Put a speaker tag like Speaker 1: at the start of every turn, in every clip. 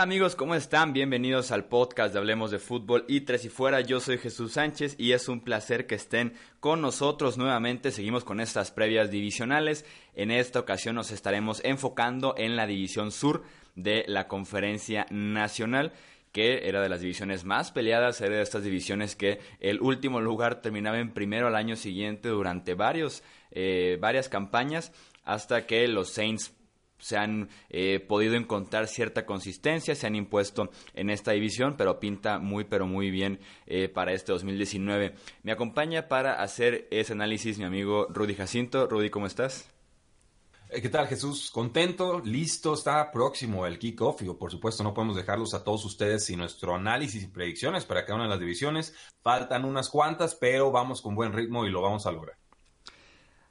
Speaker 1: Amigos? ¿Cómo están? Bienvenidos al podcast de Hablemos de Fútbol y Tres y Fuera. Yo soy Jesús Sánchez y es un placer que estén con nosotros nuevamente. Seguimos con estas previas divisionales. En esta ocasión nos estaremos enfocando en la división sur de la Conferencia Nacional que era de las divisiones más peleadas, era de estas divisiones que el último lugar terminaba en primero al año siguiente durante eh, varias campañas, hasta que los Saints se han eh, podido encontrar cierta consistencia, se han impuesto en esta división, pero pinta muy, pero muy bien eh, para este 2019. Me acompaña para hacer ese análisis mi amigo Rudy Jacinto. Rudy, ¿cómo estás?
Speaker 2: Eh, ¿Qué tal Jesús? Contento, listo, está próximo el kickoff y por supuesto no podemos dejarlos a todos ustedes sin nuestro análisis y predicciones para cada una de las divisiones. Faltan unas cuantas, pero vamos con buen ritmo y lo vamos a lograr.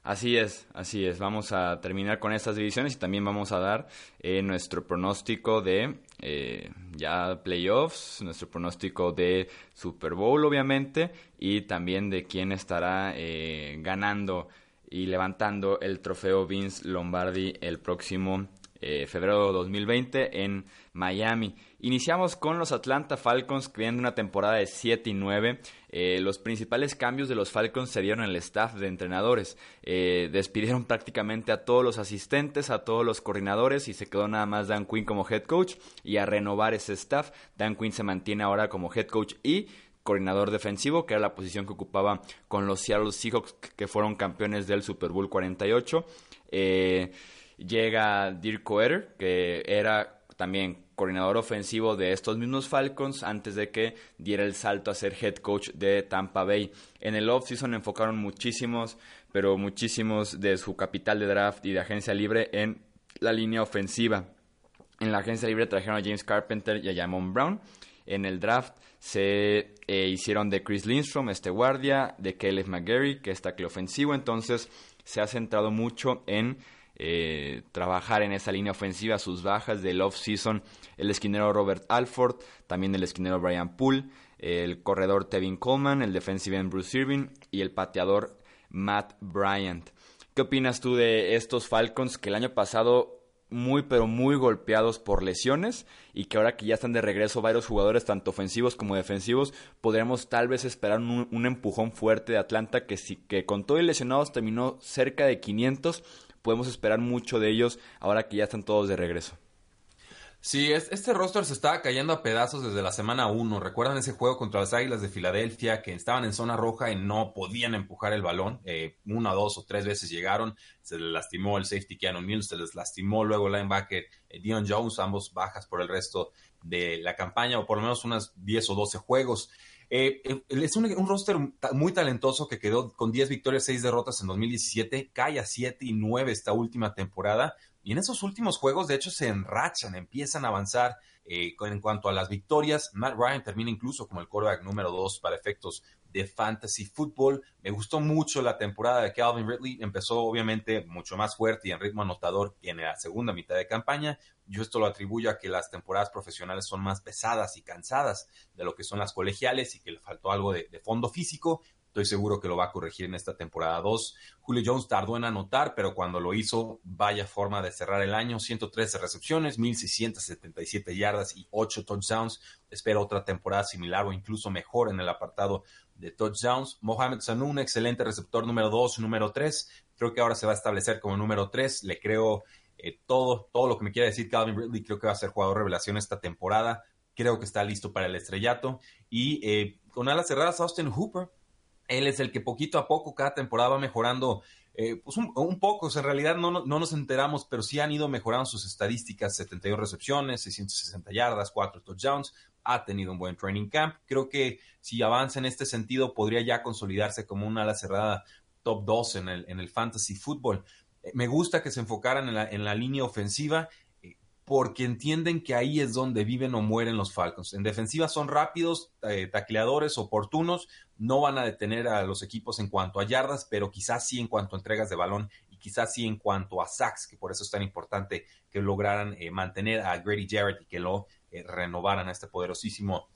Speaker 1: Así es, así es. Vamos a terminar con estas divisiones y también vamos a dar eh, nuestro pronóstico de eh, ya playoffs, nuestro pronóstico de Super Bowl obviamente y también de quién estará eh, ganando y levantando el trofeo Vince Lombardi el próximo febrero de 2020 en Miami. Iniciamos con los Atlanta Falcons vienen una temporada de 7 y 9. Eh, los principales cambios de los Falcons se dieron en el staff de entrenadores. Eh, despidieron prácticamente a todos los asistentes, a todos los coordinadores y se quedó nada más Dan Quinn como head coach y a renovar ese staff. Dan Quinn se mantiene ahora como head coach y coordinador defensivo, que era la posición que ocupaba con los Seattle Seahawks que fueron campeones del Super Bowl 48. Eh, llega Dirk Coeter, que era también coordinador ofensivo de estos mismos Falcons antes de que diera el salto a ser head coach de Tampa Bay. En el offseason enfocaron muchísimos, pero muchísimos de su capital de draft y de agencia libre en la línea ofensiva. En la agencia libre trajeron a James Carpenter y a Jamon Brown. En el draft se eh, hicieron de Chris Lindstrom, este guardia, de Caleb McGarry, que es tackle ofensivo. Entonces se ha centrado mucho en eh, trabajar en esa línea ofensiva, sus bajas del off-season, el esquinero Robert Alford, también el esquinero Brian Poole, el corredor Tevin Coleman, el defensive end Bruce Irving y el pateador Matt Bryant. ¿Qué opinas tú de estos Falcons que el año pasado muy pero muy golpeados por lesiones y que ahora que ya están de regreso varios jugadores tanto ofensivos como defensivos podríamos tal vez esperar un, empujón fuerte de Atlanta que sí que con todo y lesionados terminó cerca de 500 podemos esperar mucho de ellos ahora que ya están todos de regreso.
Speaker 2: Sí, este roster se estaba cayendo a pedazos desde la semana 1. ¿Recuerdan ese juego contra las Águilas de Filadelfia que estaban en zona roja y no podían empujar el balón? Eh, una, dos o tres veces llegaron. Se les lastimó el safety Keanu Mills, se les lastimó luego el linebacker eh, Dion Jones, ambos bajas por el resto de la campaña o por lo menos unas 10 o 12 juegos. Eh, eh, es un, roster muy talentoso que quedó con 10 victorias, 6 derrotas en 2017, cae a 7 y 9 esta última temporada. Y en esos últimos juegos, de hecho, se enrachan, empiezan a avanzar eh, en cuanto a las victorias. Matt Ryan termina incluso como el quarterback número 2 para efectos de fantasy football. Me gustó mucho la temporada de Calvin Ridley. Empezó obviamente mucho más fuerte y en ritmo anotador que en la segunda mitad de campaña. Yo esto lo atribuyo a que las temporadas profesionales son más pesadas y cansadas de lo que son las colegiales y que le faltó algo de, de fondo físico. Estoy seguro que lo va a corregir en esta temporada 2. Julio Jones tardó en anotar, pero cuando lo hizo, vaya forma de cerrar el año. 113 recepciones, 1677 yardas y 8 touchdowns. Espero otra temporada similar o incluso mejor en el apartado de touchdowns. Mohamed Sanu, un excelente receptor número 2, número 3. Creo que ahora se va a establecer como número 3. Le creo eh, todo, todo lo que me quiere decir Calvin Ridley. Creo que va a ser jugador revelación esta temporada. Creo que está listo para el estrellato. Y eh, con alas cerradas, Austin Hooper él es el que poquito a poco cada temporada va mejorando eh, pues un, poco, en realidad no, no, nos enteramos, pero sí han ido mejorando sus estadísticas, 72 recepciones, 660 yardas, 4 touchdowns, ha tenido un buen training camp. Creo que si avanza en este sentido podría ya consolidarse como una ala cerrada top 2 en el, en el fantasy fútbol. Me gusta que se enfocaran en la, en la línea ofensiva porque entienden que ahí es donde viven o mueren los Falcons. En defensiva son rápidos, eh, tacleadores, oportunos, no van a detener a los equipos en cuanto a yardas, pero quizás sí en cuanto a entregas de balón y quizás sí en cuanto a sacks, que por eso es tan importante que lograran eh, mantener a Grady Jarrett y que lo eh, renovaran a este poderosísimo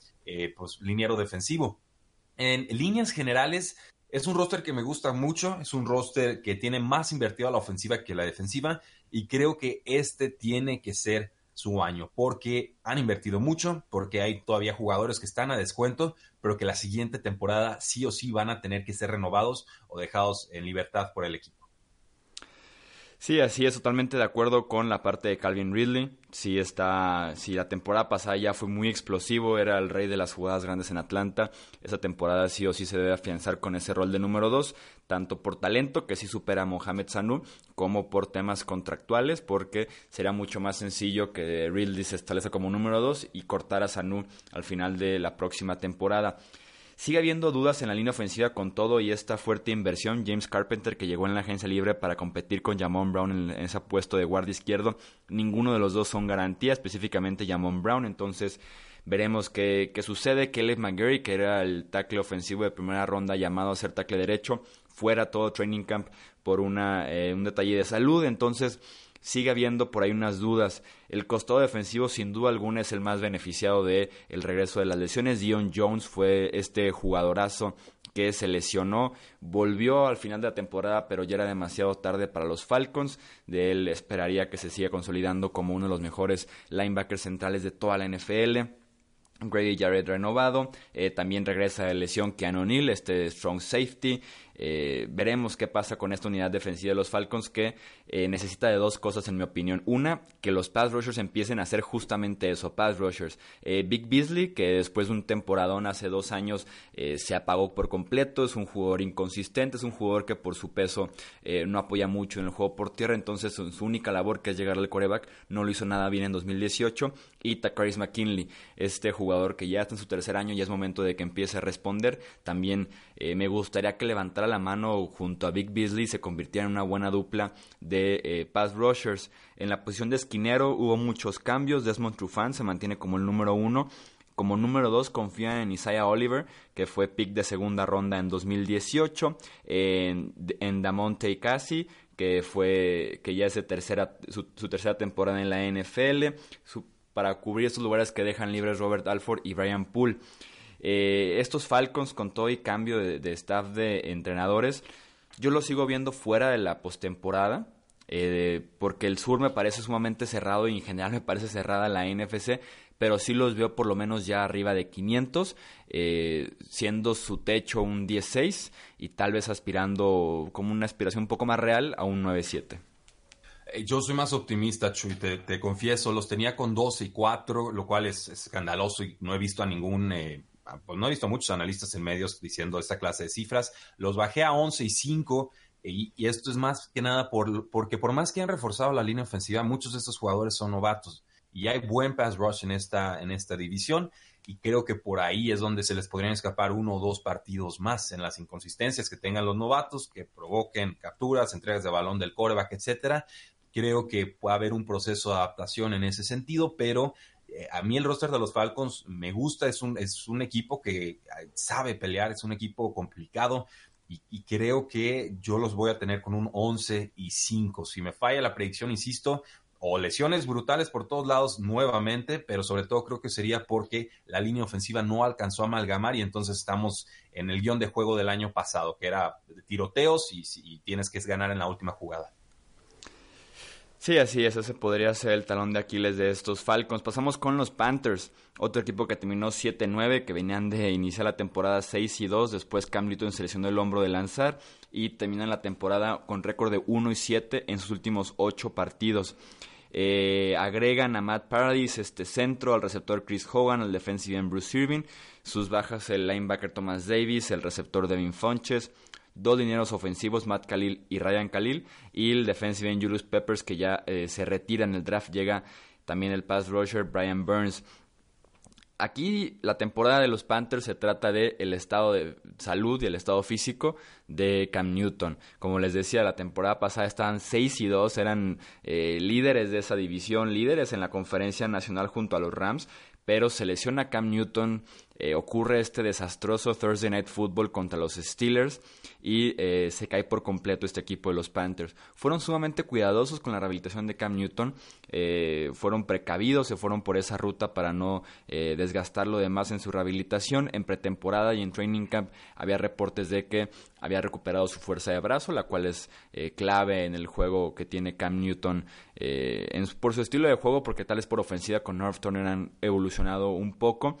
Speaker 2: pues, liniero defensivo. En líneas generales, es un roster que me gusta mucho, es un roster que tiene más invertido a la ofensiva que a la defensiva y creo que este tiene que ser su año porque han invertido mucho, porque hay todavía jugadores que están a descuento, pero que la siguiente temporada sí o sí van a tener que ser renovados o dejados en libertad por el equipo.
Speaker 1: Sí, así es, totalmente de acuerdo con la parte de Calvin Ridley. Sí está, si la temporada pasada ya fue muy explosivo, era el rey de las jugadas grandes en Atlanta. Esa temporada sí o sí se debe afianzar con ese rol de número dos, tanto por talento, que sí supera a Mohamed Sanu, como por temas contractuales, porque será mucho más sencillo que Ridley se establezca como número dos y cortar a Sanu al final de la próxima temporada. Sigue habiendo dudas en la línea ofensiva con todo y esta fuerte inversión. James Carpenter, que llegó en la agencia libre para competir con Jamon Brown en, ese puesto de guardia izquierdo, ninguno de los dos son garantía, específicamente Jamon Brown. Entonces, veremos qué, qué sucede. Caleb McGarry, que era el tackle ofensivo de primera ronda llamado a ser tackle derecho, fuera todo training camp por una, eh, un detalle de salud. Entonces, sigue habiendo por ahí unas dudas. El costado defensivo sin duda alguna es el más beneficiado de el regreso de las lesiones. Dion Jones fue este jugadorazo que se lesionó, volvió al final de la temporada, pero ya era demasiado tarde para los Falcons. De él esperaría que se siga consolidando como uno de los mejores linebackers centrales de toda la NFL. Grady Jarrett renovado, eh, también regresa de lesión Keanu Neal, este strong safety, eh, veremos qué pasa con esta unidad defensiva de los Falcons que eh, necesita de dos cosas en mi opinión. Una, que los pass rushers empiecen a hacer justamente eso, pass rushers. Eh, Big Beasley, que después de un temporadón hace dos años se apagó por completo, es un jugador inconsistente, es un jugador que por su peso no apoya mucho en el juego por tierra, entonces su, su única labor que es llegar al coreback no lo hizo nada bien en 2018. Y Takaris McKinley, este jugador que ya está en su tercer año y es momento de que empiece a responder. También me gustaría que levantara la mano junto a Big Beasley se convirtiera en una buena dupla de eh, pass rushers. En la posición de esquinero hubo muchos cambios. Desmond Trufant se mantiene como el número uno. Como número dos confía en Isaiah Oliver, que fue pick de segunda ronda en 2018. En, en Damonte Cassie, que fue que ya es tercera, su, tercera temporada en la NFL. para cubrir estos lugares que dejan libres Robert Alford y Brian Poole. Eh, estos Falcons con todo y cambio de, staff de entrenadores, yo los sigo viendo fuera de la postemporada. Eh, porque el sur me parece sumamente cerrado y en general me parece cerrada la NFC, pero sí los veo por lo menos ya arriba de 500, eh, siendo su techo un 16 y tal vez aspirando como una aspiración un poco más real a un 9-7.
Speaker 2: Yo soy más optimista, Chuy, te, confieso, los tenía con 12 y 4, lo cual es, escandaloso y no he visto a ningún pues no he visto muchos analistas en medios diciendo esta clase de cifras. Los bajé a 11 y 5 y, esto es más que nada por, porque por más que han reforzado la línea ofensiva, muchos de estos jugadores son novatos y hay buen pass rush en esta, en esta división y creo que por ahí es donde se les podrían escapar uno o dos partidos más en las inconsistencias que tengan los novatos, que provoquen capturas, entregas de balón del coreback, etcétera. Creo que puede haber un proceso de adaptación en ese sentido, pero a mí el roster de los Falcons me gusta, es un, es un equipo que eh, sabe pelear, es un equipo complicado y, creo que yo los voy a tener con un 11 y 5. Si me falla la predicción, insisto, o lesiones brutales por todos lados nuevamente, pero sobre todo creo que sería porque la línea ofensiva no alcanzó a amalgamar y entonces estamos en el guion de juego del año pasado, que era tiroteos y tienes que ganar en la última jugada.
Speaker 1: Sí, así es, ese podría ser el talón de Aquiles de estos Falcons. Pasamos con los Panthers, otro equipo que terminó 7-9, que venían de iniciar la temporada 6 y 2, después Cam Newton seleccionó el hombro de lanzar y terminan la temporada con récord de 1 y 7 en sus últimos 8 partidos. Eh, agregan a Matt Paradis este centro, al receptor Chris Hogan, al defensive end Bruce Irving, sus bajas el linebacker Thomas Davis, el receptor Devin Fonches, dos dineros ofensivos, Matt Khalil y Ryan Khalil, y el defensive end Julius Peppers, que ya eh, se retira en el draft, llega también el pass rusher Brian Burns. Aquí la temporada de los Panthers se trata de el estado de salud y el estado físico de Cam Newton. Como les decía, la temporada pasada estaban 6 y 2, eran eh, líderes de esa división, líderes en la conferencia nacional junto a los Rams, pero se lesiona Cam Newton eh, ocurre este desastroso Thursday Night Football contra los Steelers y eh, se cae por completo este equipo de los Panthers. Fueron sumamente cuidadosos con la rehabilitación de Cam Newton, eh, fueron precavidos, se fueron por esa ruta para no desgastarlo de más en su rehabilitación. En pretemporada y en training camp había reportes de que había recuperado su fuerza de brazo, la cual es clave en el juego que tiene Cam Newton por su estilo de juego, porque tal es por ofensiva con North Turner han evolucionado un poco.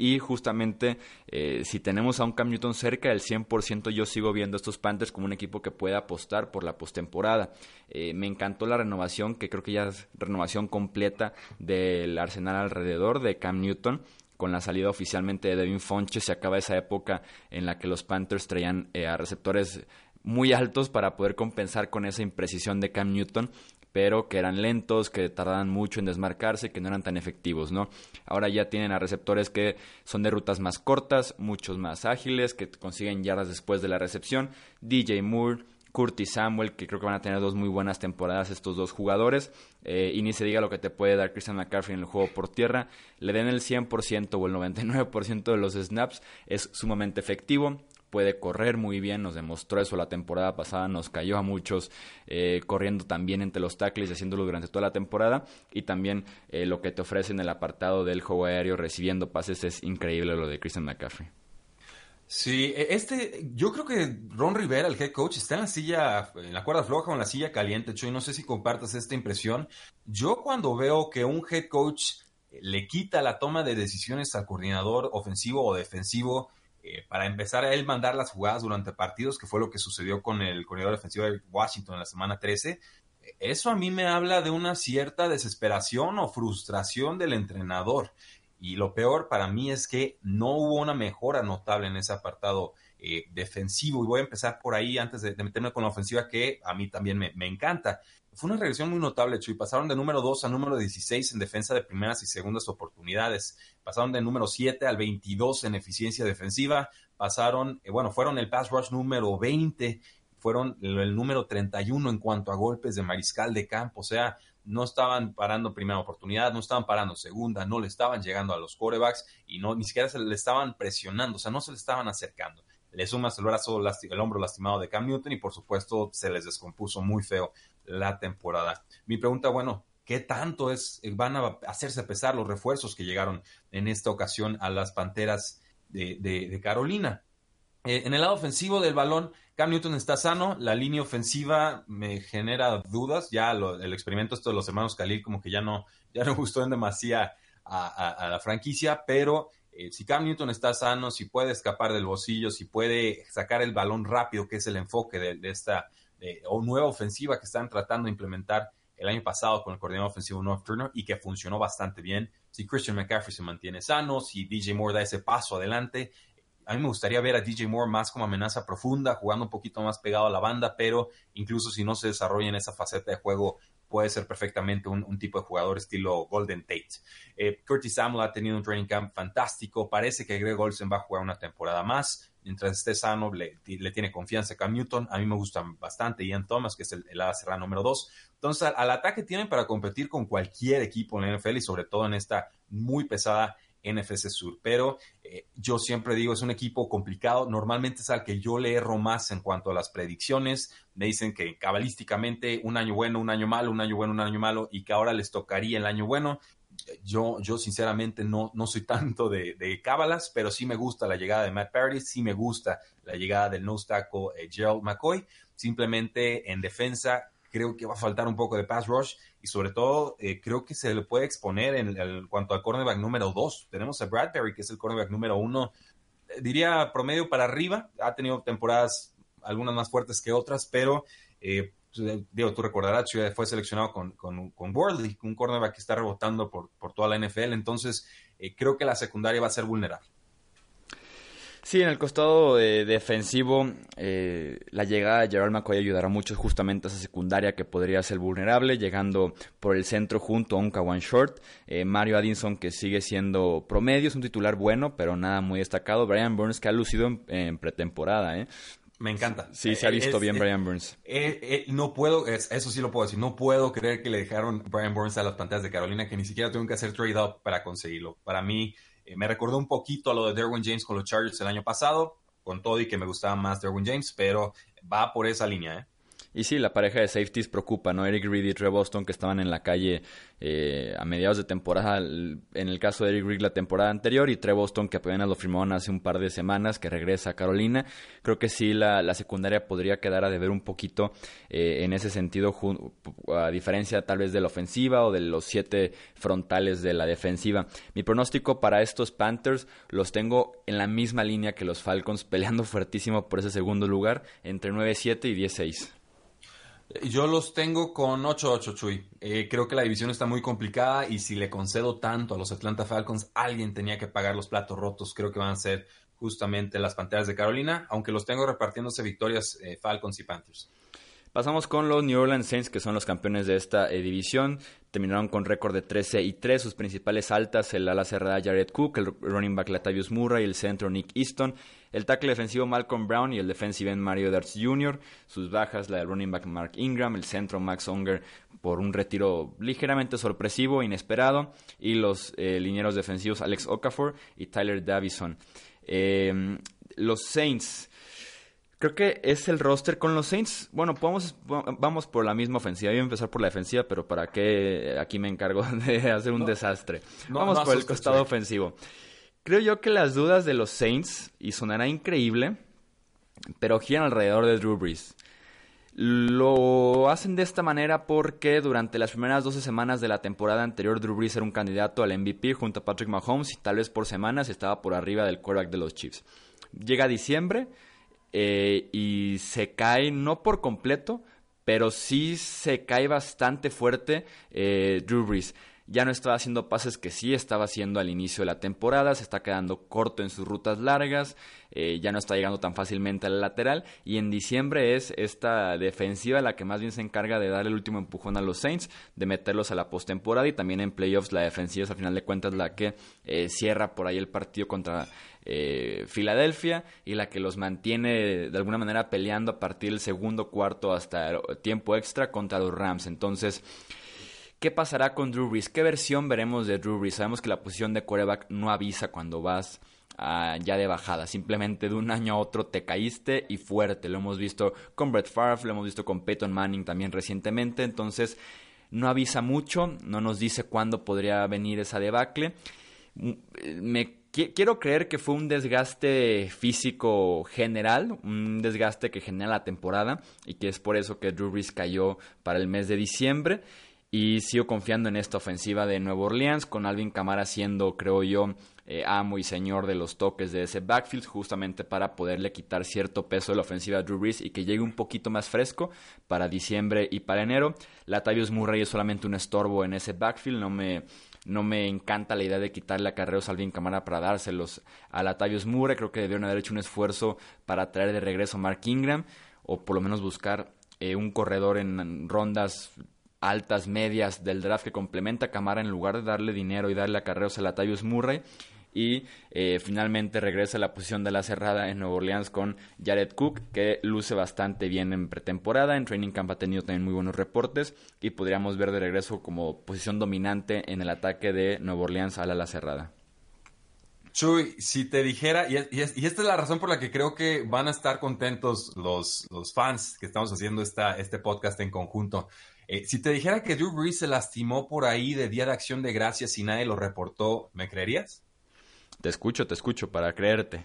Speaker 1: Y justamente eh, si tenemos a un Cam Newton cerca del 100%, yo sigo viendo estos Panthers como un equipo que puede apostar por la postemporada. Eh, me encantó la renovación, que creo que ya es renovación completa del arsenal alrededor de Cam Newton con la salida oficialmente de Devin Fonche, se acaba esa época en la que los Panthers traían eh, a receptores muy altos para poder compensar con esa imprecisión de Cam Newton pero que eran lentos, que tardaban mucho en desmarcarse, que no eran tan efectivos, ¿no? Ahora ya tienen a receptores que son de rutas más cortas, muchos más ágiles, que consiguen yardas después de la recepción. DJ Moore, Curtis Samuel, que creo que van a tener dos muy buenas temporadas estos dos jugadores. Eh, y ni se diga lo que te puede dar Christian McCaffrey en el juego por tierra. Le den el 100% o el 99% de los snaps, es sumamente efectivo puede correr muy bien, nos demostró eso la temporada pasada, nos cayó a muchos eh, corriendo también entre los tackles haciéndolo durante toda la temporada y también eh, lo que te ofrece en el apartado del juego aéreo recibiendo pases es increíble lo de Christian McCaffrey.
Speaker 2: Sí, e, este, yo creo que Ron Rivera, el head coach, está en la silla, en la cuerda floja o en la silla caliente, Choy, no sé si compartas esta impresión. Yo cuando veo que un head coach le quita la toma de decisiones al coordinador ofensivo o defensivo, eh, para empezar a él mandar las jugadas durante partidos, que fue lo que sucedió con el corredor defensivo de Washington en la semana 13, eso a mí me habla de una cierta desesperación o frustración del entrenador. Y lo peor para mí es que no hubo una mejora notable en ese apartado eh, defensivo. Y voy a empezar por ahí antes de, meterme con la ofensiva que a mí también me, me encanta. Fue una regresión muy notable, Chuy. Pasaron de número 2 a número 16 en defensa de primeras y segundas oportunidades. Pasaron de número 7 al 22 en eficiencia defensiva. Pasaron, eh, bueno, fueron el pass rush número 20. Fueron el, número 31 en cuanto a golpes de mariscal de campo. O sea, no estaban parando primera oportunidad, no estaban parando segunda, no le estaban llegando a los corebacks y no, ni siquiera se le estaban presionando, o sea, no se le estaban acercando le sumas el brazo, el hombro lastimado de Cam Newton y por supuesto se les descompuso muy feo la temporada. Mi pregunta, bueno, ¿qué tanto es, van a hacerse pesar los refuerzos que llegaron en esta ocasión a las Panteras de, Carolina? Eh, en el lado ofensivo del balón, Cam Newton está sano, la línea ofensiva me genera dudas, ya el experimento esto de los hermanos Khalil como que ya no, ya no gustó en demasía a, la franquicia, pero eh, si Cam Newton está sano, si puede escapar del bolsillo, si puede sacar el balón rápido, que es el enfoque de, esta nueva ofensiva que están tratando de implementar el año pasado con el coordinador ofensivo North Turner y que funcionó bastante bien. Si Christian McCaffrey se mantiene sano, si DJ Moore da ese paso adelante, a mí me gustaría ver a DJ Moore más como amenaza profunda, jugando un poquito más pegado a la banda, pero incluso si no se desarrolla en esa faceta de juego puede ser perfectamente un, tipo de jugador estilo Golden Tate. Eh, Curtis Samuel ha tenido un training camp fantástico. Parece que Greg Olsen va a jugar una temporada más. Mientras esté sano, le, tiene confianza a Cam Newton. A mí me gustan bastante Ian Thomas, que es el, el ala número 2. Entonces, al, ataque tienen para competir con cualquier equipo en la NFL y sobre todo en esta muy pesada NFC Sur. Pero eh, yo siempre digo, es un equipo complicado. Normalmente es al que yo le erro más en cuanto a las predicciones. Me dicen que cabalísticamente un año bueno, un año malo, un año bueno, un año malo y que ahora les tocaría el año bueno. Yo, yo sinceramente no, no soy tanto de, cábalas, pero sí me gusta la llegada de Matt Paradis, sí me gusta la llegada del nose tackle eh, Gerald McCoy. Simplemente en defensa creo que va a faltar un poco de pass rush y sobre todo eh, creo que se le puede exponer en, cuanto al cornerback número 2. Tenemos a Bradbury, que es el cornerback número 1, eh, diría promedio para arriba, ha tenido temporadas algunas más fuertes que otras, pero eh, digo, tú recordarás, fue seleccionado con, con, con un cornerback que está rebotando por, por toda la NFL, entonces creo que la secundaria va a ser vulnerable.
Speaker 1: Sí, en el costado eh, defensivo, eh, la llegada de Gerald McCoy ayudará mucho justamente a esa secundaria que podría ser vulnerable, llegando por el centro junto a un Kawan Short. Eh, Mario Addison, que sigue siendo promedio, es un titular bueno, pero nada muy destacado. Brian Burns, que ha lucido en, pretemporada. ¿eh?
Speaker 2: Me encanta.
Speaker 1: Sí, se ha visto bien Brian Burns.
Speaker 2: no puedo, eso sí lo puedo decir, no puedo creer que le dejaron Brian Burns a las pantallas de Carolina, que ni siquiera tuvieron que hacer trade up para conseguirlo. Para mí, eh, me recordó un poquito a lo de Derwin James con los Chargers el año pasado, con todo y que me gustaba más Derwin James, pero va por esa línea, ¿eh?
Speaker 1: Y sí, la pareja de safeties preocupa, ¿no? Eric Reed y Trey Boston que estaban en la calle eh, a mediados de temporada, en el caso de Eric Reed la temporada anterior y Trey Boston que apenas lo firmaron hace un par de semanas, que regresa a Carolina. Creo que sí, la, secundaria podría quedar a deber un poquito eh, en ese sentido, a diferencia tal vez de la ofensiva o de los siete frontales de la defensiva. Mi pronóstico para estos Panthers los tengo en la misma línea que los Falcons, peleando fuertísimo por ese segundo lugar, entre 9-7 y 10-6.
Speaker 2: Yo los tengo con 8-8, Chuy. Eh, creo que la división está muy complicada y si le concedo tanto a los Atlanta Falcons, alguien tenía que pagar los platos rotos. Creo que van a ser justamente las Panteras de Carolina, aunque los tengo repartiéndose victorias eh, Falcons y Panthers.
Speaker 1: Pasamos con los New Orleans Saints, que son los campeones de esta eh, división. Terminaron con récord de 13 y 3. Sus principales altas, el ala cerrada Jared Cook, el running back Latavius Murray, el centro Nick Easton, el tackle defensivo Malcolm Brown y el defensive end Mario Darts Jr. Sus bajas, la del running back Mark Ingram, el centro Max Unger por un retiro ligeramente sorpresivo, inesperado, y los eh, linieros defensivos Alex Okafor y Tyler Davison. Eh, los Saints Creo que es el roster con los Saints. Bueno, podemos, vamos por la misma ofensiva. Yo voy a empezar por la defensiva, pero para qué aquí me encargo de hacer un desastre. vamos por el costado ofensivo. Creo yo que las dudas de los Saints, y sonará increíble, pero giran alrededor de Drew Brees. Lo hacen de esta manera porque durante las primeras 12 semanas de la temporada anterior Drew Brees era un candidato al MVP junto a Patrick Mahomes y tal vez por semanas estaba por arriba del quarterback de los Chiefs. Llega diciembre eh, y se cae, no por completo, pero sí se cae bastante fuerte eh, Drew Brees ya no estaba haciendo pases que sí estaba haciendo al inicio de la temporada, se está quedando corto en sus rutas largas, eh, ya no está llegando tan fácilmente al lateral y en diciembre es esta defensiva la que más bien se encarga de dar el último empujón a los Saints, de meterlos a la postemporada y también en playoffs la defensiva es al final de cuentas la que eh, cierra por ahí el partido contra eh, Filadelfia y la que los mantiene de alguna manera peleando a partir del segundo cuarto hasta el tiempo extra contra los Rams. Entonces, ¿Qué pasará con Drew Brees? ¿Qué versión veremos de Drew Brees? Sabemos que la posición de quarterback no avisa cuando vas ah, ya de bajada. Simplemente de un año a otro te caíste y fuerte. Lo hemos visto con Brett Favre, lo hemos visto con Peyton Manning también recientemente. Entonces, no avisa mucho, no nos dice cuándo podría venir esa debacle. Mm, me quiero creer que fue un desgaste físico general, un desgaste que genera la temporada y que es por eso que Drew Brees cayó para el mes de diciembre. Y sigo confiando en esta ofensiva de Nueva Orleans, con Alvin Kamara siendo, creo yo, eh, amo y señor de los toques de ese backfield, justamente para poderle quitar cierto peso de la ofensiva a Drew Brees y que llegue un poquito más fresco para diciembre y para enero. Latavius Murray es solamente un estorbo en ese backfield, no me, no me encanta la idea de quitarle acarreos a Alvin Kamara para dárselos a Latavius Murray. Creo que debieron haber hecho un esfuerzo para traer de regreso a Mark Ingram o por lo menos buscar eh, un corredor en rondas altas, medias del draft que complementa a Camara en lugar de darle dinero y darle acarreos a Latavius Murray. Y eh, finalmente regresa a la posición de la cerrada en Nueva Orleans con Jared Cook, que luce bastante bien en pretemporada. En Training Camp ha tenido también muy buenos reportes y podríamos ver de regreso como posición dominante en el ataque de Nueva Orleans a la cerrada.
Speaker 2: Chuy, si te dijera, y, esta es la razón por la que creo que van a estar contentos los, los fans que estamos haciendo esta, este podcast en conjunto. Eh, si te dijera que Drew Brees se lastimó por ahí de Día de Acción de Gracias y nadie lo reportó, ¿me creerías?
Speaker 1: Te escucho, te escucho para creerte.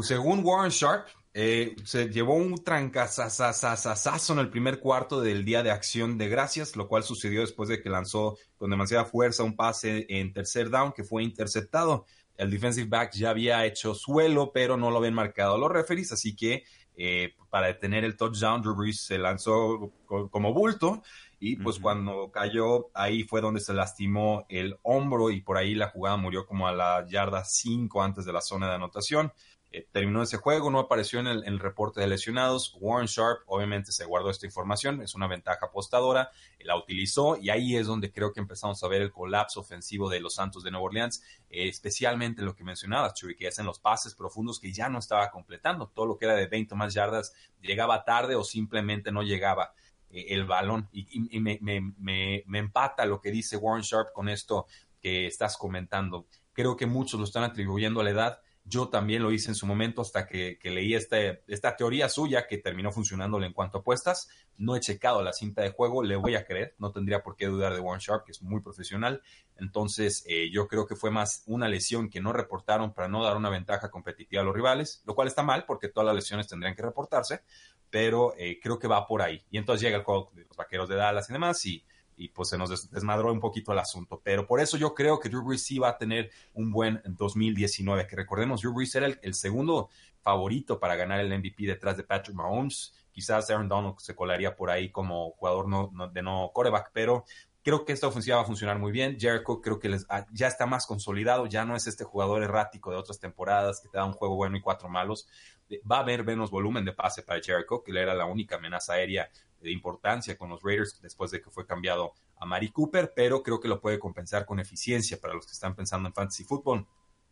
Speaker 2: Según Warren Sharp, eh, se llevó un trancazazazazazo en el primer cuarto del Día de Acción de Gracias, lo cual sucedió después de que lanzó con demasiada fuerza un pase en tercer down que fue interceptado. El defensive back ya había hecho suelo, pero no lo habían marcado los referees, así que eh, para detener el touchdown, Drew Brees se lanzó como bulto y pues cuando cayó, ahí fue donde se lastimó el hombro y por ahí la jugada murió como a la yarda 5 antes de la zona de anotación. Eh, terminó ese juego, no apareció en el, reporte de lesionados. Warren Sharp obviamente se guardó esta información, es una ventaja apostadora, la utilizó y ahí es donde creo que empezamos a ver el colapso ofensivo de los Santos de Nueva Orleans, eh, especialmente lo que mencionabas, Chuy, que hacen los pases profundos que ya no estaba completando. Todo lo que era de 20 más yardas llegaba tarde o simplemente no llegaba eh, el balón. Y, me, me empata lo que dice Warren Sharp con esto que estás comentando. Creo que muchos lo están atribuyendo a la edad yo también lo hice en su momento hasta que, leí este, esta teoría suya que terminó funcionándole en cuanto a apuestas. No he checado la cinta de juego, le voy a creer, no tendría por qué dudar de Warren Sharp, que es muy profesional. Entonces, eh, yo creo que fue más una lesión que no reportaron para no dar una ventaja competitiva a los rivales, lo cual está mal porque todas las lesiones tendrían que reportarse, pero eh, creo que va por ahí. Y entonces llega el juego de los vaqueros de Dallas y demás, y y pues se nos desmadró un poquito el asunto. Pero por eso yo creo que Drew Brees sí va a tener un buen 2019. Que recordemos, Drew Brees era el, segundo favorito para ganar el MVP detrás de Patrick Mahomes. Quizás Aaron Donald se colaría por ahí como jugador no, de no coreback, pero creo que esta ofensiva va a funcionar muy bien. Jericho creo que les, ah, ya está más consolidado, ya no es este jugador errático de otras temporadas que te da un juego bueno y cuatro malos. Va a haber menos volumen de pase para Jericho, que era la única amenaza aérea de importancia con los Raiders después de que fue cambiado a Mari Cooper, pero creo que lo puede compensar con eficiencia para los que están pensando en fantasy football.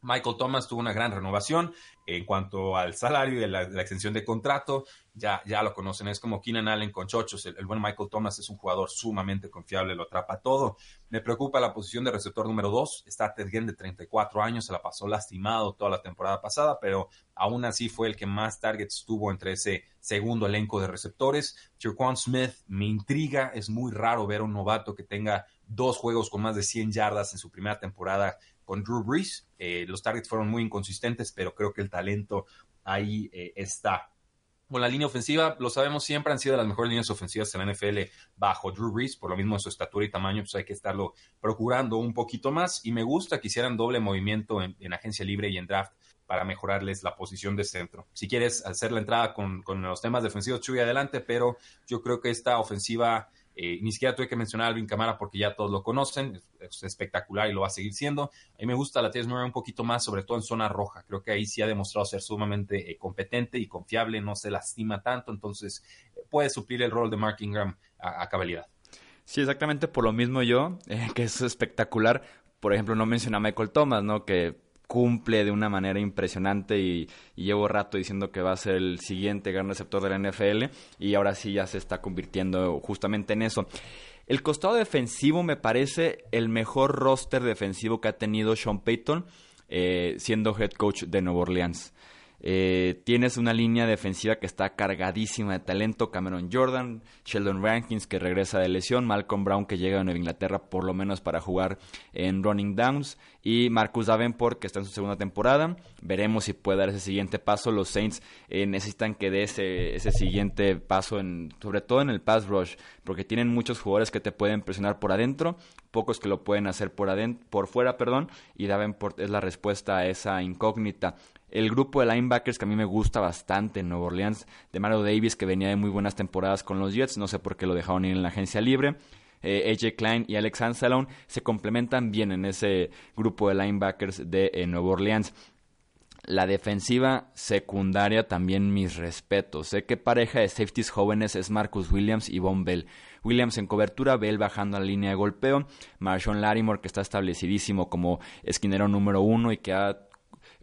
Speaker 2: Michael Thomas tuvo una gran renovación en cuanto al salario y la, extensión de contrato. Ya, ya lo conocen, es como Keenan Allen con chochos. El, buen Michael Thomas es un jugador sumamente confiable, lo atrapa todo. Me preocupa la posición de receptor número 2. Está Ted Ginn de 34 años, se la pasó lastimado toda la temporada pasada, pero aún así fue el que más targets tuvo entre ese segundo elenco de receptores. Jerquan Smith me intriga, es muy raro ver a un novato que tenga dos juegos con más de 100 yardas en su primera temporada con Drew Brees. Eh, los targets fueron muy inconsistentes, pero creo que el talento ahí eh, está. Con la línea ofensiva, lo sabemos siempre, han sido las mejores líneas ofensivas en la NFL bajo Drew Brees, por lo mismo de su estatura y tamaño, pues hay que estarlo procurando un poquito más. Y me gusta que hicieran doble movimiento en, agencia libre y en draft para mejorarles la posición de centro. Si quieres hacer la entrada con, con los temas defensivos, Chuy, adelante, pero yo creo que esta ofensiva eh, ni siquiera tuve que mencionar a Alvin Camara porque ya todos lo conocen, es, espectacular y lo va a seguir siendo. A mí me gusta la Tess un poquito más, sobre todo en zona roja. Creo que ahí sí ha demostrado ser sumamente eh, competente y confiable, no se lastima tanto, entonces eh, puede suplir el rol de Mark Ingram a, cabalidad.
Speaker 1: Sí, exactamente por lo mismo yo, que es espectacular. Por ejemplo, no menciona a Michael Thomas, ¿no? Que cumple de una manera impresionante y, llevo rato diciendo que va a ser el siguiente gran receptor de la NFL y ahora sí ya se está convirtiendo justamente en eso. El costado defensivo me parece el mejor roster defensivo que ha tenido Sean Payton eh, siendo head coach de Nueva Orleans. Eh, tienes una línea defensiva que está cargadísima de talento. Cameron Jordan, Sheldon Rankins que regresa de lesión, Malcolm Brown que llega a Nueva Inglaterra por lo menos para jugar en running downs y Marcus Davenport que está en su segunda temporada. Veremos si puede dar ese siguiente paso. Los Saints eh, necesitan que dé ese, siguiente paso, en, sobre todo en el pass rush, porque tienen muchos jugadores que te pueden presionar por adentro, pocos que lo pueden hacer por, adentro, por fuera, perdón, y Davenport es la respuesta a esa incógnita el grupo de linebackers que a mí me gusta bastante en Nueva Orleans, de Mario Davis, que venía de muy buenas temporadas con los Jets, no sé por qué lo dejaron ir en la agencia libre. Eh, AJ Klein y Alex Anzalone se complementan bien en ese grupo de linebackers de eh, Nueva Orleans. La defensiva secundaria también mis respetos. Sé que pareja de safeties jóvenes es Marcus Williams y Von Bell. Williams en cobertura, Bell bajando la línea de golpeo, Marshawn Larimore que está establecidísimo como esquinero número uno y que ha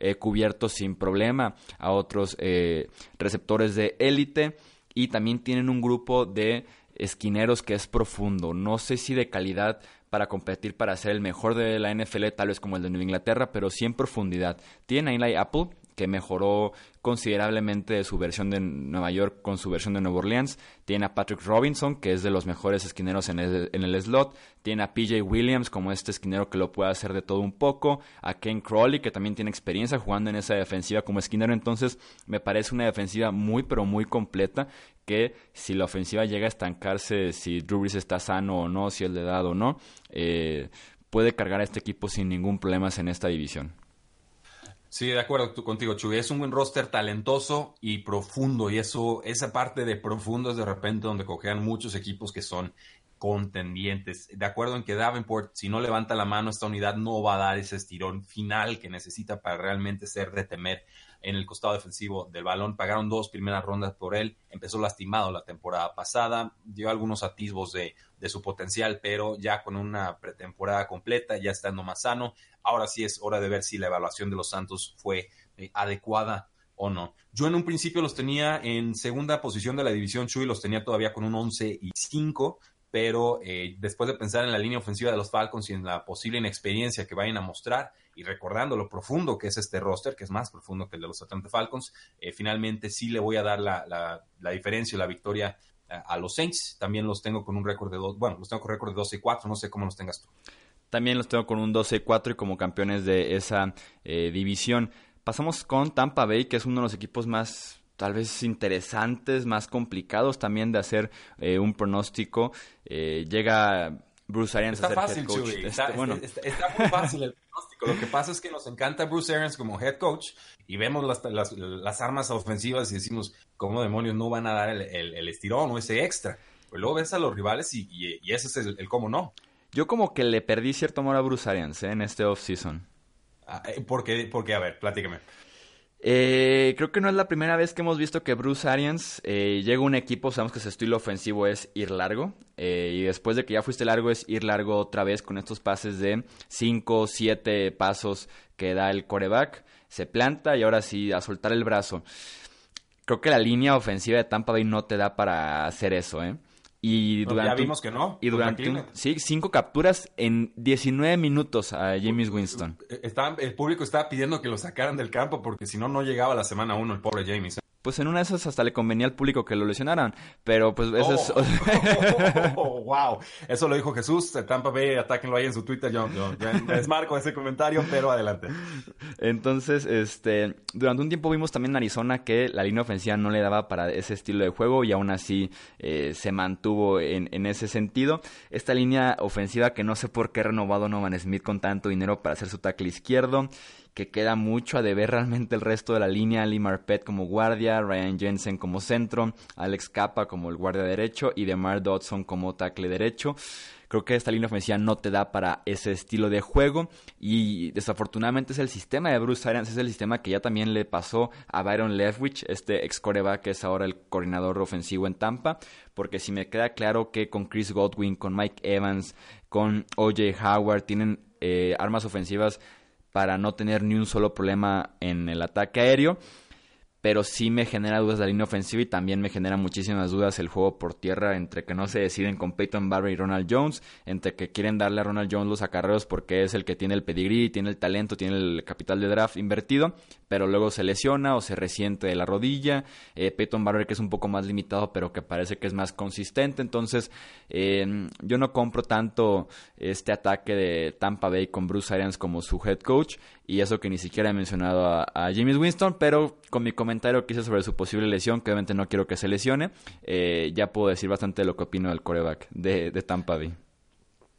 Speaker 1: eh, cubierto sin problema a otros eh, receptores de élite y también tienen un grupo de esquineros que es profundo. No sé si de calidad para competir para ser el mejor de la NFL, tal vez como el de Nueva Inglaterra, pero sí en profundidad. Tienen ahí Apple, que mejoró considerablemente de su versión de Nueva York con su versión de Nueva Orleans. Tiene a Patrick Robinson, que es de los mejores esquineros en el, slot. Tiene a PJ Williams como este esquinero que lo puede hacer de todo un poco. A Ken Crawley, que también tiene experiencia jugando en esa defensiva como esquinero. Entonces, me parece una defensiva muy, pero muy completa. Que si la ofensiva llega a estancarse, si Drew Brees está sano o no, si es de edad o no, eh, puede cargar a este equipo sin ningún problema en esta división.
Speaker 2: Sí, de acuerdo contigo, Chuy. Es un buen roster talentoso y profundo. Y eso, esa parte de profundo es de repente donde cojean muchos equipos que son contendientes. De acuerdo en que Davenport, si no levanta la mano, esta unidad no va a dar ese estirón final que necesita para realmente ser de temer en el costado defensivo del balón. Pagaron dos primeras rondas por él. Empezó lastimado la temporada pasada. Dio algunos atisbos de, de su potencial, pero ya con una pretemporada completa, ya estando más sano. Ahora sí es hora de ver si la evaluación de los Santos fue eh, adecuada o no. Yo en un principio los tenía en segunda posición de la división Chuy, los tenía todavía con un 11 y 5, pero eh, después de pensar en la línea ofensiva de los Falcons y en la posible inexperiencia que vayan a mostrar y recordando lo profundo que es este roster, que es más profundo que el de los Atlanta Falcons, eh, finalmente sí le voy a dar la, la, diferencia y la victoria a, los Saints. También los tengo con un récord de dos, bueno, los tengo con récord de 12 y 4, no sé cómo los tengas tú.
Speaker 1: También los tengo con un 12 y 4 y como campeones de esa eh, división. Pasamos con Tampa Bay, que es uno de los equipos más tal vez interesantes, más complicados también de hacer eh, un pronóstico. Eh, llega Bruce Arians
Speaker 2: a ser head coach. Este, está, bueno. está, muy fácil el pronóstico. Lo que pasa es que nos encanta Bruce Arians como head coach y vemos las, armas ofensivas y decimos, ¿cómo demonios no van a dar el, estirón o ese extra? Pues luego ves a los rivales y, ese es el, cómo no.
Speaker 1: Yo como que le perdí cierto amor a Bruce Arians ¿eh? en este offseason.
Speaker 2: Ah, ¿Por qué? Porque, a ver, platícame.
Speaker 1: Eh, creo que no es la primera vez que hemos visto que Bruce Arians eh, llega a un equipo, sabemos que su estilo ofensivo es ir largo, y después de que ya fuiste largo es ir largo otra vez con estos pases de 5, 7 pasos que da el coreback, se planta y ahora sí a soltar el brazo. Creo que la línea ofensiva de Tampa Bay no te da para hacer eso, ¿eh?
Speaker 2: Y durante, ya vimos que no.
Speaker 1: Y durante sí, cinco capturas en 19 minutos a James Winston.
Speaker 2: el público estaba pidiendo que lo sacaran del campo porque si no, no llegaba la semana uno el pobre James.
Speaker 1: Pues en una de esas hasta le convenía al público que lo lesionaran. Pero pues eso es.
Speaker 2: oh, wow. Eso lo dijo Jesús. Tampa Bay, atáquenlo ahí en su Twitter. Yo, yo ya desmarco ese comentario, pero adelante.
Speaker 1: Entonces, este, durante un tiempo vimos también en Arizona que la línea ofensiva no le daba para ese estilo de juego y aún así eh, se mantuvo en, en ese sentido. Esta línea ofensiva que no sé por qué ha renovado Novan Smith con tanto dinero para hacer su tackle izquierdo que queda mucho a deber realmente el resto de la línea, Lee Marpet como guardia, Ryan Jensen como centro, Alex Capa como el guardia derecho y DeMar Dodson como tackle derecho. Creo que esta línea ofensiva no te da para ese estilo de juego y desafortunadamente es el sistema de Bruce Arians, es el sistema que ya también le pasó a Byron Leftwich, este ex coreback que es ahora el coordinador ofensivo en Tampa, porque si me queda claro que con Chris Godwin, con Mike Evans, con OJ Howard tienen eh, armas ofensivas para no tener ni un solo problema en el ataque aéreo pero sí me genera dudas la línea ofensiva y también me genera muchísimas dudas el juego por tierra entre que no se deciden con Peyton Barber y Ronald Jones, entre que quieren darle a Ronald Jones los acarreos porque es el que tiene el pedigrí, tiene el talento, tiene el capital de draft invertido, pero luego se lesiona o se resiente de la rodilla, eh, Peyton Barber que es un poco más limitado pero que parece que es más consistente, entonces eh, yo no compro tanto este ataque de Tampa Bay con Bruce Arians como su head coach y eso que ni siquiera he mencionado a, James Winston, pero con mi comentario que hice sobre su posible lesión, que obviamente no quiero que se lesione, eh, ya puedo decir bastante de lo que opino del coreback de, Tampa Bay.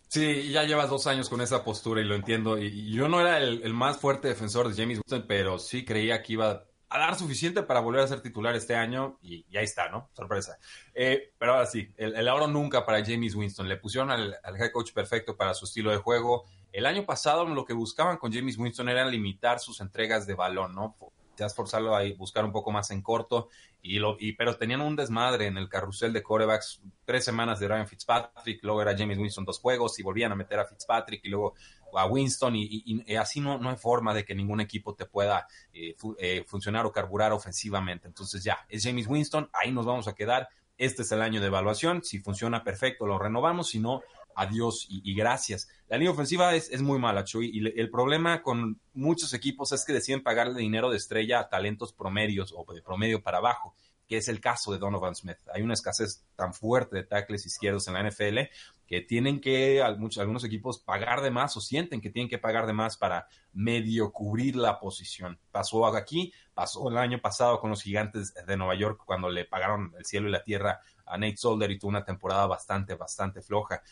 Speaker 2: Sí, ya llevas dos años con esa postura y lo entiendo. Y, yo no era el, más fuerte defensor de James Winston, pero sí creía que iba a dar suficiente para volver a ser titular este año y, ahí está, ¿no? Sorpresa. Eh, pero ahora sí, el, el, oro nunca para James Winston. Le pusieron al, head coach perfecto para su estilo de juego. El año pasado lo que buscaban con James Winston era limitar sus entregas de balón, ¿no? Te has forzado a buscar un poco más en corto, y lo, y, pero tenían un desmadre en el carrusel de corebacks, tres semanas de Ryan Fitzpatrick, luego era James Winston dos juegos, y volvían a meter a Fitzpatrick, y luego a Winston, y, así no, no hay forma de que ningún equipo te pueda eh, eh, funcionar o carburar ofensivamente. Entonces ya, es James Winston, ahí nos vamos a quedar, este es el año de evaluación, si funciona perfecto lo renovamos, si no, adiós y, gracias. La línea ofensiva es, muy mala, Chuy, y el problema con muchos equipos es que deciden pagarle dinero de estrella a talentos promedios o de promedio para abajo, que es el caso de Donovan Smith. Hay una escasez tan fuerte de tackles izquierdos en la NFL que tienen que algunos equipos pagar de más o sienten que tienen que pagar de más para medio cubrir la posición. Pasó aquí, pasó el año pasado con los gigantes de Nueva York cuando le pagaron el cielo y la tierra a Nate Solder y tuvo una temporada bastante, bastante floja.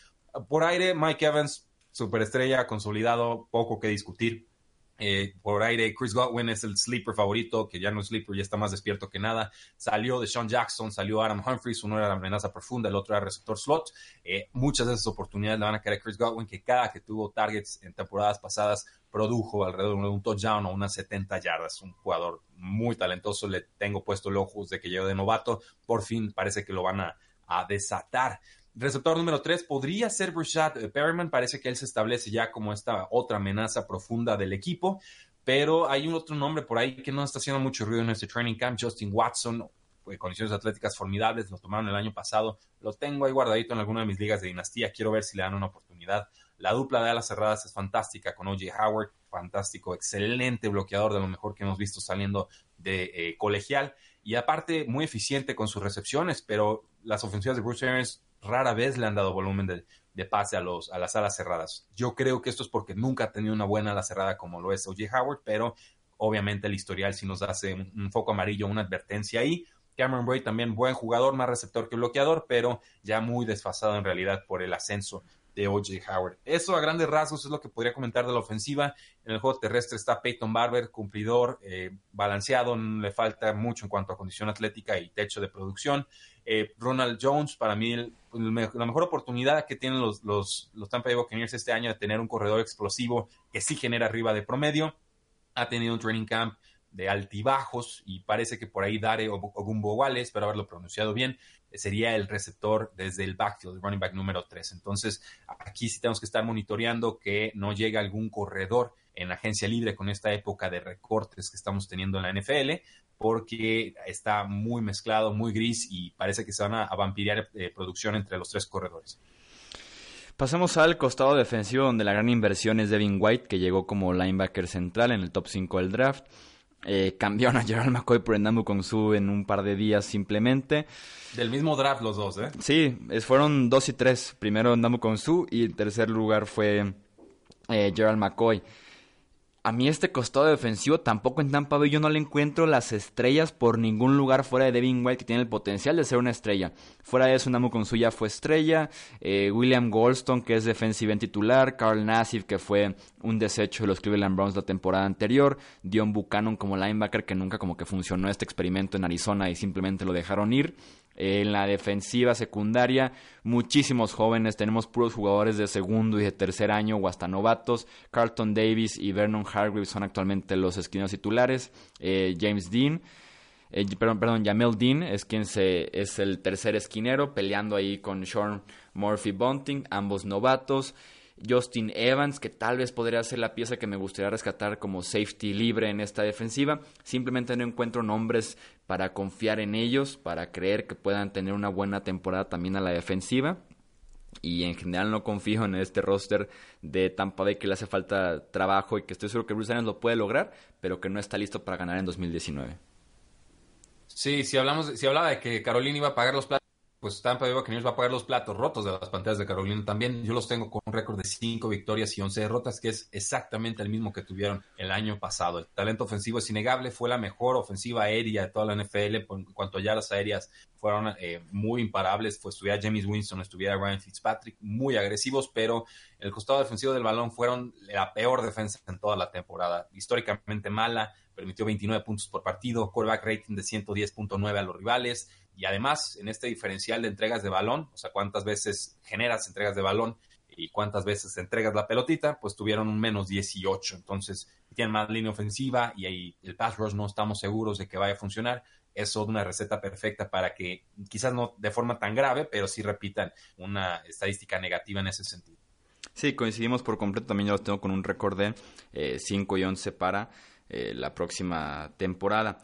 Speaker 2: Por aire, Mike Evans, superestrella, consolidado, poco que discutir. Eh, por aire, Chris Godwin es el sleeper favorito, que ya no es sleeper, ya está más despierto que nada. Salió de Sean Jackson, salió Adam Humphries, uno era amenaza profunda, el otro era receptor slot. Eh, muchas de esas oportunidades le van a caer a Chris Godwin, que cada que tuvo targets en temporadas pasadas produjo alrededor de un touchdown o unas 70 yardas. Un jugador muy talentoso, le tengo puesto el ojo de que llegó de novato. Por fin parece que lo van a, a desatar. Receptor número 3 podría ser Rashad Perryman. Parece que él se establece ya como esta otra amenaza profunda del equipo. Pero hay un otro nombre por ahí que no está haciendo mucho ruido en este training camp. Justin Watson, pues, condiciones atléticas formidables, lo tomaron el año pasado. Lo tengo ahí guardadito en alguna de mis ligas de dinastía. Quiero ver si le dan una oportunidad. La dupla de alas cerradas es fantástica con OJ Howard, fantástico, excelente bloqueador de lo mejor que hemos visto saliendo de eh, colegial. Y aparte, muy eficiente con sus recepciones, pero las ofensivas de Bruce Arians rara vez le han dado volumen de, pase a, los, a las alas cerradas. Yo creo que esto es porque nunca ha tenido una buena ala cerrada como lo es O.J. Howard, pero obviamente el historial sí nos hace un, foco amarillo, una advertencia ahí. Cameron Bray también buen jugador, más receptor que bloqueador, pero ya muy desfasado en realidad por el ascenso de O.J. Howard. Eso a grandes rasgos es lo que podría comentar de la ofensiva. En el juego terrestre está Peyton Barber, cumplidor, eh, balanceado, no le falta mucho en cuanto a condición atlética y techo de producción. Eh, Ronald Jones, para mí, la mejor oportunidad que tienen los, los, los Tampa Bay Buccaneers este año de tener un corredor explosivo que sí genera arriba de promedio. Ha tenido un training camp de altibajos y parece que por ahí Dare Ogumbo Wale, espero haberlo pronunciado bien, sería el receptor desde el backfield, running back número 3. Entonces, aquí sí tenemos que estar monitoreando que no llegue algún corredor en agencia libre con esta época de recortes que estamos teniendo en la NFL, porque está muy mezclado, muy gris y parece que se van a, a vampiriar eh, producción entre los tres corredores.
Speaker 1: Pasamos al costado defensivo donde la gran inversión es Devin White, que llegó como linebacker central en el top 5 del draft. Eh, cambiaron a Gerald McCoy por Endamu Su en un par de días simplemente.
Speaker 2: Del mismo draft los dos, ¿eh?
Speaker 1: Sí, fueron dos y tres. Primero Endamu Su y en tercer lugar fue eh, Gerald McCoy a mí este costado defensivo tampoco en Tampa Bay yo no le encuentro las estrellas por ningún lugar fuera de Devin White que tiene el potencial de ser una estrella. Fuera de eso, Namu Konsuya fue estrella, eh, William Goldstone que es defensive titular, Carl Nassif que fue un desecho de los Cleveland Browns la temporada anterior, Dion Buchanan como linebacker que nunca como que funcionó este experimento en Arizona y simplemente lo dejaron ir. En la defensiva secundaria, muchísimos jóvenes, tenemos puros jugadores de segundo y de tercer año o hasta novatos. Carlton Davis y Vernon Hargreaves son actualmente los esquineros titulares. Eh, James Dean, eh, perdón, perdón, Jamel Dean es quien se, es el tercer esquinero, peleando ahí con Sean Murphy Bunting, ambos novatos. Justin Evans, que tal vez podría ser la pieza que me gustaría rescatar como safety libre en esta defensiva. Simplemente no encuentro nombres para confiar en ellos, para creer que puedan tener una buena temporada también a la defensiva. Y en general no confío en este roster de Tampa Bay que le hace falta trabajo y que estoy seguro que Bruce Arians lo puede lograr, pero que no está listo para ganar en 2019.
Speaker 2: Sí, si hablamos, si hablaba de que Carolina iba a pagar los platos pues Tampa Bay Buccaneers va a pagar los platos rotos de las pantallas de Carolina también. Yo los tengo con un récord de 5 victorias y 11 derrotas, que es exactamente el mismo que tuvieron el año pasado. El talento ofensivo es innegable, fue la mejor ofensiva aérea de toda la NFL. En cuanto a yardas aéreas, fueron eh, muy imparables. Pues estuviera James Winston, estuviera Ryan Fitzpatrick, muy agresivos, pero el costado defensivo del balón fueron la peor defensa en toda la temporada. Históricamente mala, permitió 29 puntos por partido, quarterback rating de 110.9 a los rivales y además, en este diferencial de entregas de balón, o sea, cuántas veces generas entregas de balón y cuántas veces entregas la pelotita, pues tuvieron un menos 18. Entonces, tienen más línea ofensiva y ahí el pass rush no estamos seguros de que vaya a funcionar. Es una receta perfecta para que, quizás no de forma tan grave, pero sí repitan una estadística negativa en ese sentido.
Speaker 1: Sí, coincidimos por completo. También yo los tengo con un récord de 5 eh, y 11 para eh, la próxima temporada.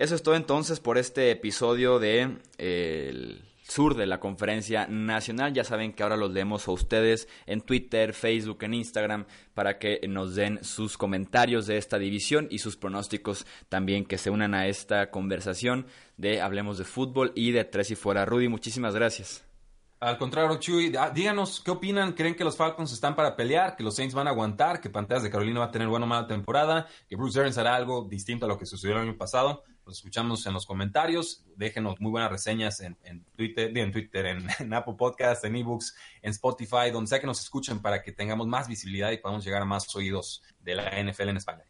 Speaker 1: Eso es todo entonces por este episodio de el sur de la conferencia nacional. Ya saben que ahora los leemos a ustedes en Twitter, Facebook, en Instagram para que nos den sus comentarios de esta división y sus pronósticos también que se unan a esta conversación de Hablemos de Fútbol y de Tres y Fuera. Rudy, muchísimas gracias.
Speaker 2: Al contrario, Chuy, ah, díganos qué opinan. ¿Creen que los Falcons están para pelear? ¿Que los Saints van a aguantar? ¿Que Panteras de Carolina va a tener buena o mala temporada? ¿Que Bruce Arians hará algo distinto a lo que sucedió el año pasado? Los escuchamos en los comentarios. Déjenos muy buenas reseñas en, Twitter, en Twitter, en, Apple Podcasts, en eBooks, en Spotify, donde sea que nos escuchen para que tengamos más visibilidad y podamos llegar a más oídos de la NFL en España.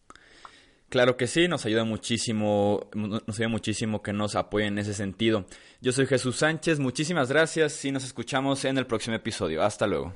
Speaker 1: Claro que sí, nos ayuda muchísimo, nos ayuda muchísimo que nos apoyen en ese sentido. Yo soy Jesús Sánchez, muchísimas gracias y nos escuchamos en el próximo episodio. Hasta luego.